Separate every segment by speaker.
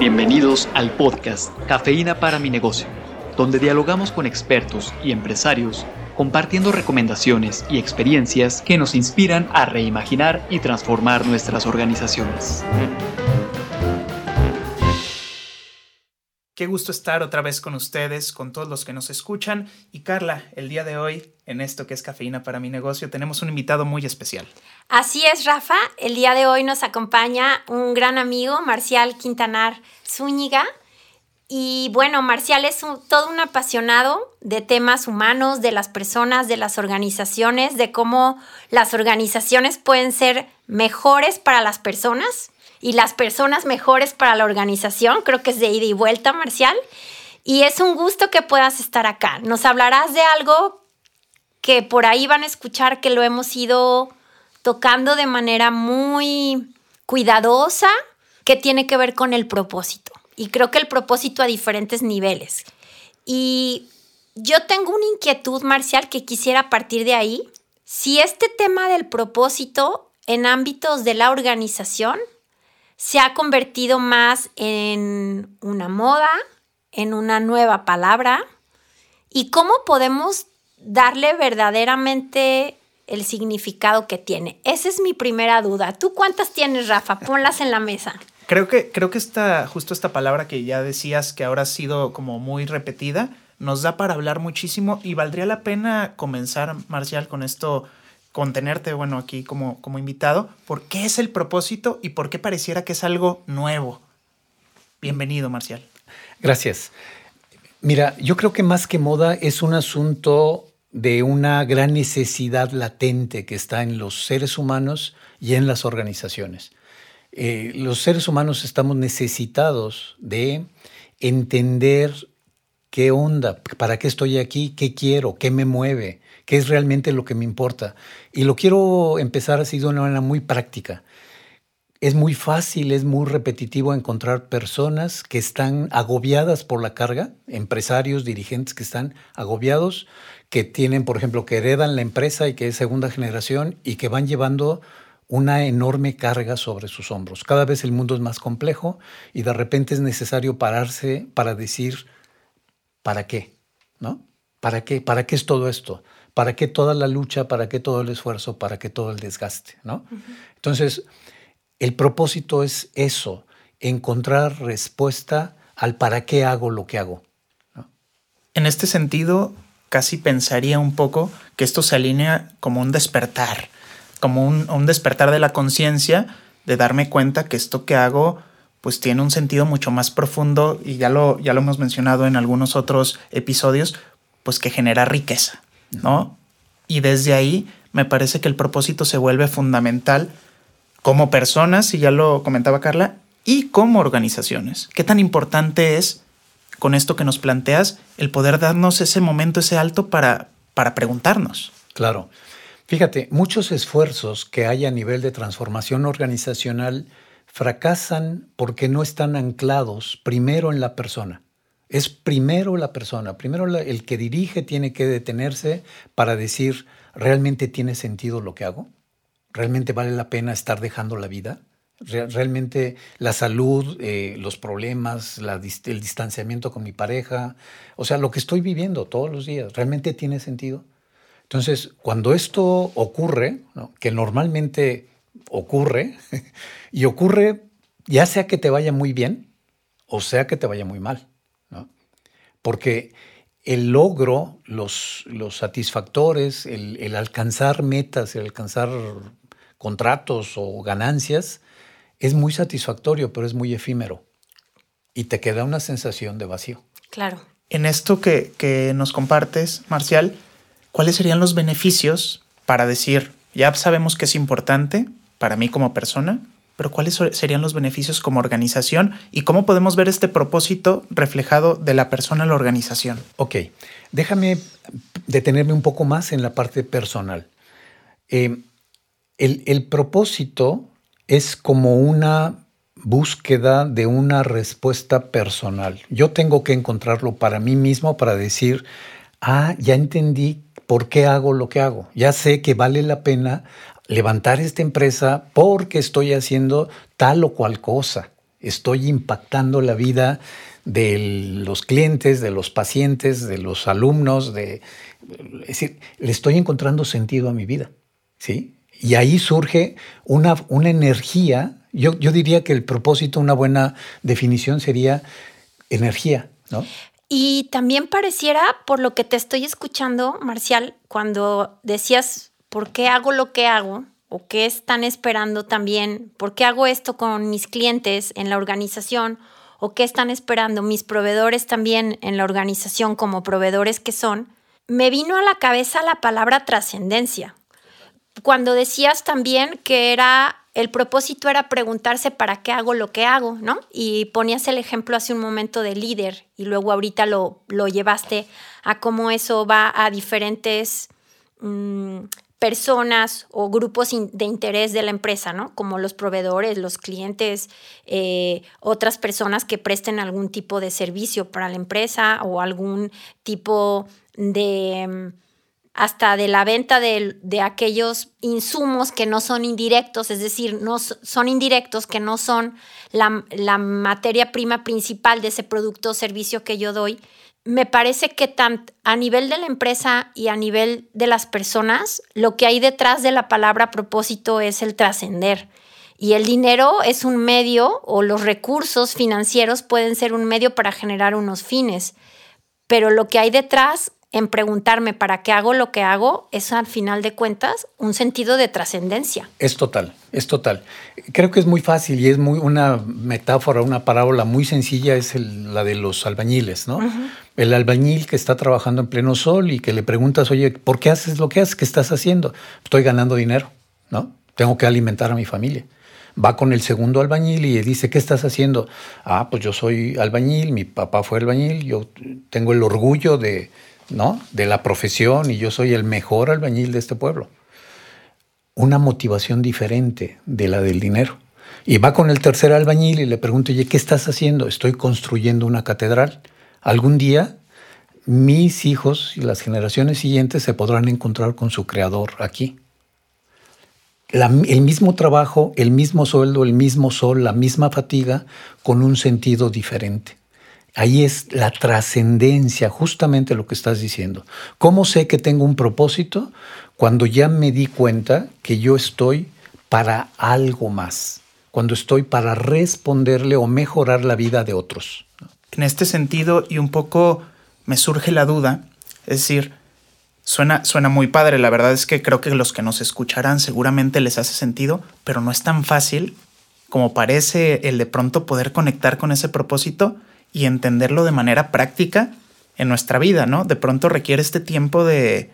Speaker 1: Bienvenidos al podcast Cafeína para mi negocio, donde dialogamos con expertos y empresarios compartiendo recomendaciones y experiencias que nos inspiran a reimaginar y transformar nuestras organizaciones.
Speaker 2: Qué gusto estar otra vez con ustedes, con todos los que nos escuchan. Y Carla, el día de hoy, en esto que es Cafeína para mi negocio, tenemos un invitado muy especial.
Speaker 3: Así es, Rafa. El día de hoy nos acompaña un gran amigo, Marcial Quintanar Zúñiga. Y bueno, Marcial es todo un apasionado de temas humanos, de las personas, de las organizaciones, de cómo las organizaciones pueden ser mejores para las personas y las personas mejores para la organización. Creo que es de ida y vuelta, Marcial. Y es un gusto que puedas estar acá. Nos hablarás de algo que por ahí van a escuchar que lo hemos ido tocando de manera muy cuidadosa, que tiene que ver con el propósito. Y creo que el propósito a diferentes niveles. Y yo tengo una inquietud, Marcial, que quisiera partir de ahí. Si este tema del propósito en ámbitos de la organización se ha convertido más en una moda, en una nueva palabra, y cómo podemos darle verdaderamente el significado que tiene. Esa es mi primera duda. ¿Tú cuántas tienes, Rafa? Ponlas en la mesa.
Speaker 2: Creo que, creo que esta, justo esta palabra que ya decías que ahora ha sido como muy repetida, nos da para hablar muchísimo y valdría la pena comenzar, Marcial, con esto con tenerte, bueno, aquí como, como invitado, ¿por qué es el propósito y por qué pareciera que es algo nuevo? Bienvenido, Marcial.
Speaker 4: Gracias. Mira, yo creo que más que moda es un asunto de una gran necesidad latente que está en los seres humanos y en las organizaciones. Eh, los seres humanos estamos necesitados de entender qué onda, para qué estoy aquí, qué quiero, qué me mueve, qué es realmente lo que me importa. Y lo quiero empezar así de una manera muy práctica. Es muy fácil, es muy repetitivo encontrar personas que están agobiadas por la carga, empresarios, dirigentes que están agobiados, que tienen, por ejemplo, que heredan la empresa y que es segunda generación y que van llevando una enorme carga sobre sus hombros. Cada vez el mundo es más complejo y de repente es necesario pararse para decir, ¿para qué? ¿No? ¿Para qué? ¿Para qué es todo esto? ¿Para qué toda la lucha? ¿Para qué todo el esfuerzo? ¿Para qué todo el desgaste? ¿no? Entonces, el propósito es eso, encontrar respuesta al para qué hago lo que hago.
Speaker 2: En este sentido, casi pensaría un poco que esto se alinea como un despertar, como un, un despertar de la conciencia, de darme cuenta que esto que hago pues tiene un sentido mucho más profundo y ya lo, ya lo hemos mencionado en algunos otros episodios, pues que genera riqueza. ¿No? Y desde ahí me parece que el propósito se vuelve fundamental como personas, y ya lo comentaba Carla, y como organizaciones. ¿Qué tan importante es, con esto que nos planteas, el poder darnos ese momento, ese alto para, para preguntarnos?
Speaker 4: Claro. Fíjate, muchos esfuerzos que hay a nivel de transformación organizacional fracasan porque no están anclados primero en la persona. Es primero la persona, primero el que dirige tiene que detenerse para decir, ¿realmente tiene sentido lo que hago? ¿Realmente vale la pena estar dejando la vida? ¿Realmente la salud, eh, los problemas, el distanciamiento con mi pareja, o sea, lo que estoy viviendo todos los días, ¿realmente tiene sentido? Entonces, cuando esto ocurre, que normalmente ocurre, y ocurre ya sea que te vaya muy bien o sea que te vaya muy mal porque el logro, los, los satisfactores, el, alcanzar metas, el alcanzar contratos o ganancias, es muy satisfactorio, pero es muy efímero. Y te queda una sensación de vacío.
Speaker 3: Claro.
Speaker 2: En esto que, que nos compartes, Marcial, ¿cuáles serían los beneficios para decir, ya sabemos que es importante para mí como persona, pero ¿cuáles serían los beneficios como organización y cómo podemos ver este propósito reflejado de la persona en la organización?
Speaker 4: Ok, déjame detenerme un poco más en la parte personal. Eh, el, el propósito es como una búsqueda de una respuesta personal. Yo tengo que encontrarlo para mí mismo para decir, ah, ya entendí por qué hago lo que hago. Ya sé que vale la pena levantar esta empresa porque estoy haciendo tal o cual cosa. estoy impactando la vida de los clientes, de los pacientes, de los alumnos, de, es decir, le estoy encontrando sentido a mi vida, ¿sí? Y ahí surge una, una energía, yo, yo diría que el propósito, una buena definición sería energía, ¿no?
Speaker 3: Y también pareciera, por lo que te estoy escuchando, Marcial, cuando decías, ¿por qué hago lo que hago? ¿O qué están esperando también? ¿Por qué hago esto con mis clientes en la organización? ¿O qué están esperando mis proveedores también en la organización como proveedores que son? Me vino a la cabeza la palabra trascendencia. Cuando decías también que era el propósito era preguntarse para qué hago lo que hago, ¿no? Y ponías el ejemplo hace un momento de líder y luego ahorita lo, lo llevaste a cómo eso va a diferentes mm, personas o grupos de interés de la empresa, ¿no? Como los proveedores, los clientes, eh, otras personas que presten algún tipo de servicio para la empresa o algún tipo de mm, hasta de la venta de, aquellos insumos que no son indirectos, es decir, no son indirectos, que no son la, la materia prima principal de ese producto o servicio que yo doy. Me parece que tanto a nivel de la empresa y a nivel de las personas, lo que hay detrás de la palabra propósito es el trascender. Y el dinero es un medio o los recursos financieros pueden ser un medio para generar unos fines. Pero lo que hay detrás en preguntarme para qué hago lo que hago es al final de cuentas un sentido de trascendencia.
Speaker 4: Es total, es total. Creo que es muy fácil y es muy una metáfora, una parábola muy sencilla es la de los albañiles, ¿no? El albañil que está trabajando en pleno sol y que le preguntas, oye, ¿por qué haces lo que haces? ¿Qué estás haciendo? Estoy ganando dinero, ¿no? Tengo que alimentar a mi familia va con el segundo albañil y dice, ¿qué estás haciendo? Ah, pues yo soy albañil, mi papá fue albañil, yo tengo el orgullo de, ¿no? de la profesión y yo soy el mejor albañil de este pueblo. Una motivación diferente de la del dinero. Y va con el tercer albañil y le pregunta, oye, ¿qué estás haciendo? Estoy construyendo una catedral. Algún día mis hijos y las generaciones siguientes se podrán encontrar con su creador aquí. el mismo trabajo, el mismo sueldo, el mismo sol, la misma fatiga, con un sentido diferente. Ahí es la trascendencia, justamente lo que estás diciendo. ¿Cómo sé que tengo un propósito? Cuando ya me di cuenta que yo estoy para algo más, cuando estoy para responderle o mejorar la vida de otros.
Speaker 2: En este sentido, y un poco me surge la duda, es decir, suena, suena muy padre, la verdad es que creo que los que nos escucharán seguramente les hace sentido, pero no es tan fácil como parece el de pronto poder conectar con ese propósito y entenderlo de manera práctica en nuestra vida, ¿no? De pronto requiere este tiempo de,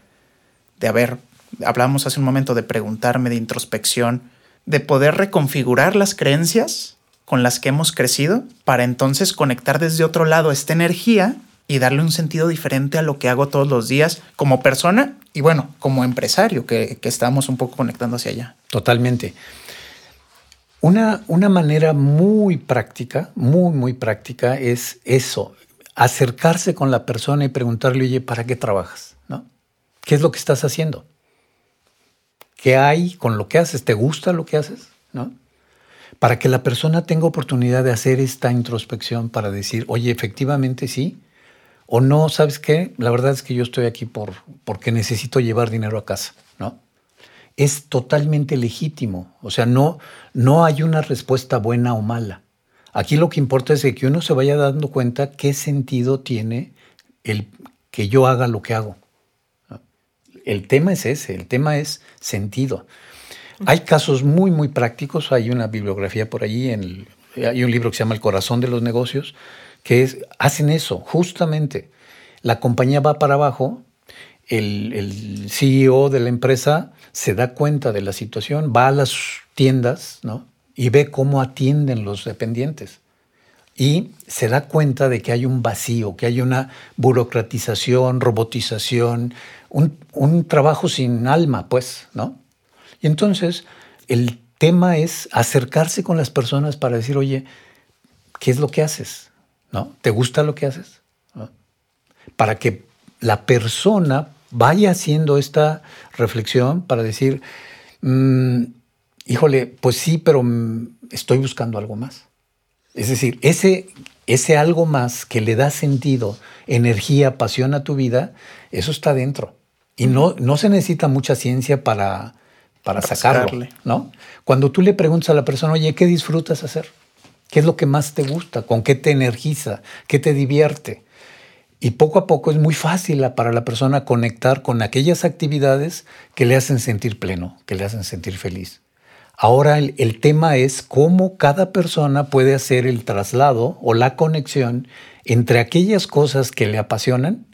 Speaker 2: de haber, hablábamos hace un momento de preguntarme, de introspección, de poder reconfigurar las creencias con las que hemos crecido para entonces conectar desde otro lado esta energía y darle un sentido diferente a lo que hago todos los días como persona y bueno, como empresario, que, que estamos un poco conectando hacia allá.
Speaker 4: Totalmente. Una, una manera muy práctica, muy, muy práctica es eso, acercarse con la persona y preguntarle, oye, ¿para qué trabajas? ¿No? ¿Qué es lo que estás haciendo? ¿Qué hay con lo que haces? ¿Te gusta lo que haces? ¿No? Para que la persona tenga oportunidad de hacer esta introspección para decir, oye, efectivamente sí, o no, ¿sabes qué? La verdad es que yo estoy aquí por, porque necesito llevar dinero a casa, ¿no? Es totalmente legítimo. O sea, no, no hay una respuesta buena o mala. Aquí lo que importa es que uno se vaya dando cuenta qué sentido tiene el que yo haga lo que hago. El tema es ese, el tema es sentido. Hay casos muy, muy prácticos. Hay una bibliografía por en hay un libro que se llama El corazón de los negocios, que es, hacen eso, justamente. La compañía va para abajo, el, CEO de la empresa se da cuenta de la situación, va a las tiendas ¿no? y ve cómo atienden los dependientes. Y se da cuenta de que hay un vacío, que hay una burocratización, robotización, un, un trabajo sin alma, pues, ¿no? Y entonces el tema es acercarse con las personas para decir, oye, ¿qué es lo que haces? ¿No? ¿Te gusta lo que haces? Para que la persona vaya haciendo esta reflexión para decir, mm, híjole, pues sí, pero mm, estoy buscando algo más. Es decir, ese, ese algo más que le da sentido, energía, pasión a tu vida, eso está dentro. Y no, no se necesita mucha ciencia para, para, sacarlo, ¿no? Cuando tú le preguntas a la persona, oye, ¿qué disfrutas hacer? ¿Qué es lo que más te gusta? ¿Con qué te energiza? ¿Qué te divierte? Y poco a poco es muy fácil para la persona conectar con aquellas actividades que le hacen sentir pleno, que le hacen sentir feliz. Ahora el, tema es cómo cada persona puede hacer el traslado o la conexión entre aquellas cosas que le apasionan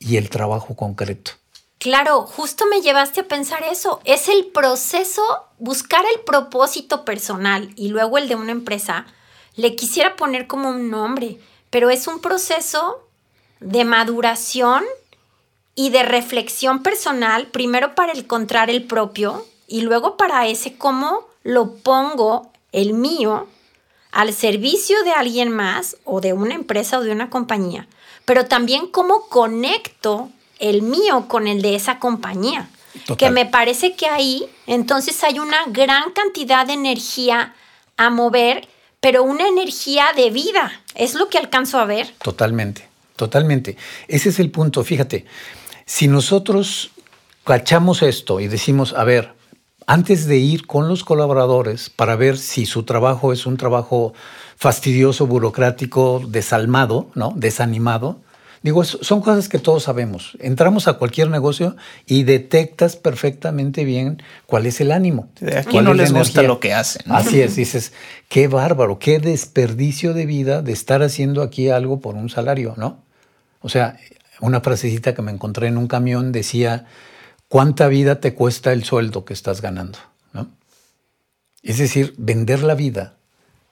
Speaker 4: y el trabajo concreto.
Speaker 3: Claro, justo me llevaste a pensar eso. Es el proceso, buscar el propósito personal y luego el de una empresa. Le quisiera poner como un nombre, pero es un proceso de maduración y de reflexión personal, primero para encontrar el propio y luego para ese cómo lo pongo, el mío, al servicio de alguien más o de una empresa o de una compañía, pero también cómo conecto el mío con el de esa compañía. Que me parece que ahí entonces hay una gran cantidad de energía a mover, pero una energía de vida. Es lo que alcanzo a ver.
Speaker 4: Totalmente. Totalmente. Ese es el punto. Fíjate, si nosotros cachamos esto y decimos, a ver, antes de ir con los colaboradores para ver si su trabajo es un trabajo fastidioso, burocrático, desalmado, ¿no? Desanimado, Digo, son cosas que todos sabemos. Entramos a cualquier negocio y detectas perfectamente bien cuál es el ánimo.
Speaker 2: aquí no les gusta lo que hacen.
Speaker 4: Así es, dices, qué bárbaro, qué desperdicio de vida de estar haciendo aquí algo por un salario, ¿no? O sea, una frasecita que me encontré en un camión decía, ¿cuánta vida te cuesta el sueldo que estás ganando? ¿No? Es decir, vender la vida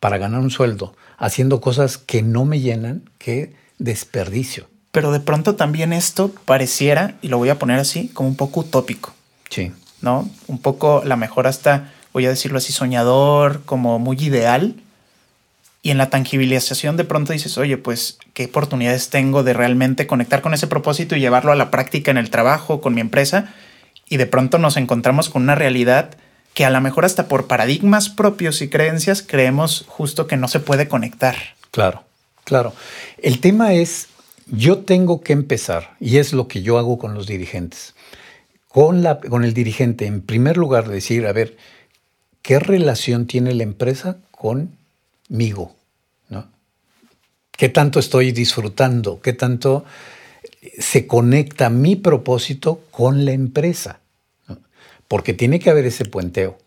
Speaker 4: para ganar un sueldo, haciendo cosas que no me llenan, qué desperdicio.
Speaker 2: Pero de pronto también esto pareciera, y lo voy a poner así, como un poco utópico.
Speaker 4: Sí.
Speaker 2: ¿No? Un poco, la mejor hasta, voy a decirlo así, soñador, como muy ideal y en la tangibilización de pronto dices, oye, pues qué oportunidades tengo de realmente conectar con ese propósito y llevarlo a la práctica en el trabajo, con mi empresa. Y de pronto nos encontramos con una realidad que a lo mejor hasta por paradigmas propios y creencias creemos justo que no se puede conectar.
Speaker 4: Claro, claro. El tema es, yo tengo que empezar, y es lo que yo hago con los dirigentes, con, la, con el dirigente, en primer lugar, decir, a ver, ¿qué relación tiene la empresa conmigo? Qué tanto estoy disfrutando, qué tanto se conecta mi propósito con la empresa, porque tiene que haber ese puenteo.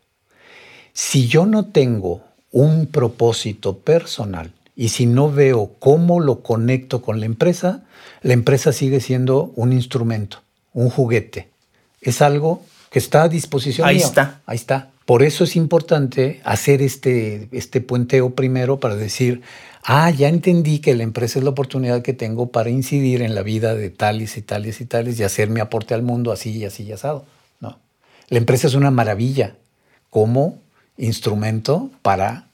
Speaker 4: Si yo no tengo un propósito personal y si no veo cómo lo conecto con la empresa, la empresa sigue siendo un instrumento, un juguete. Es algo que está a disposición.
Speaker 2: Ahí está.
Speaker 4: Ahí está. Por eso es importante hacer este, este puenteo primero para decir, ah, ya entendí que la empresa es la oportunidad que tengo para incidir en la vida de tales y tales y tales y hacer mi aporte al mundo así y así y asado. No. La empresa es una maravilla como instrumento para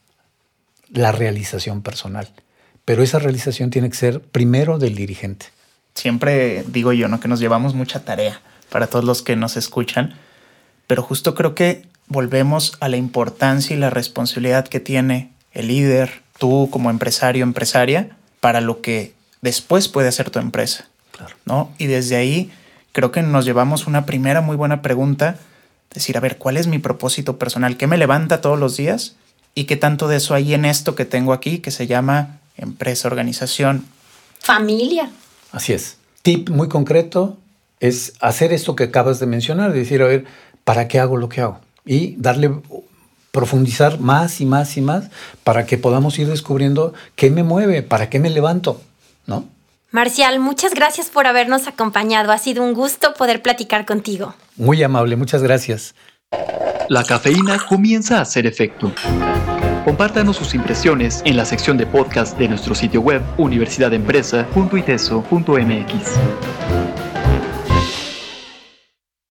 Speaker 4: la realización personal. Pero esa realización tiene que ser primero del dirigente.
Speaker 2: Siempre digo yo, ¿no? Que nos llevamos mucha tarea para todos los que nos escuchan, pero justo creo que volvemos a la importancia y la responsabilidad que tiene el líder, tú como empresario, empresaria, para lo que después puede hacer tu empresa. ¿no? Y desde ahí creo que nos llevamos una primera muy buena pregunta, decir, a ver, ¿cuál es mi propósito personal? ¿Qué me levanta todos los días? ¿Y qué tanto de eso hay en esto que tengo aquí que se llama empresa, organización?
Speaker 3: Familia.
Speaker 4: Así es. Tip muy concreto es hacer esto que acabas de mencionar, decir, a ver, ¿para qué hago lo que hago? Y darle profundizar más y más y más para que podamos ir descubriendo qué me mueve, para qué me levanto, ¿no?
Speaker 3: Marcial, muchas gracias por habernos acompañado. Ha sido un gusto poder platicar contigo.
Speaker 4: Muy amable, muchas gracias.
Speaker 1: La cafeína comienza a hacer efecto. Compártanos sus impresiones en la sección de podcast de nuestro sitio web universidadempresa.iteso.mx.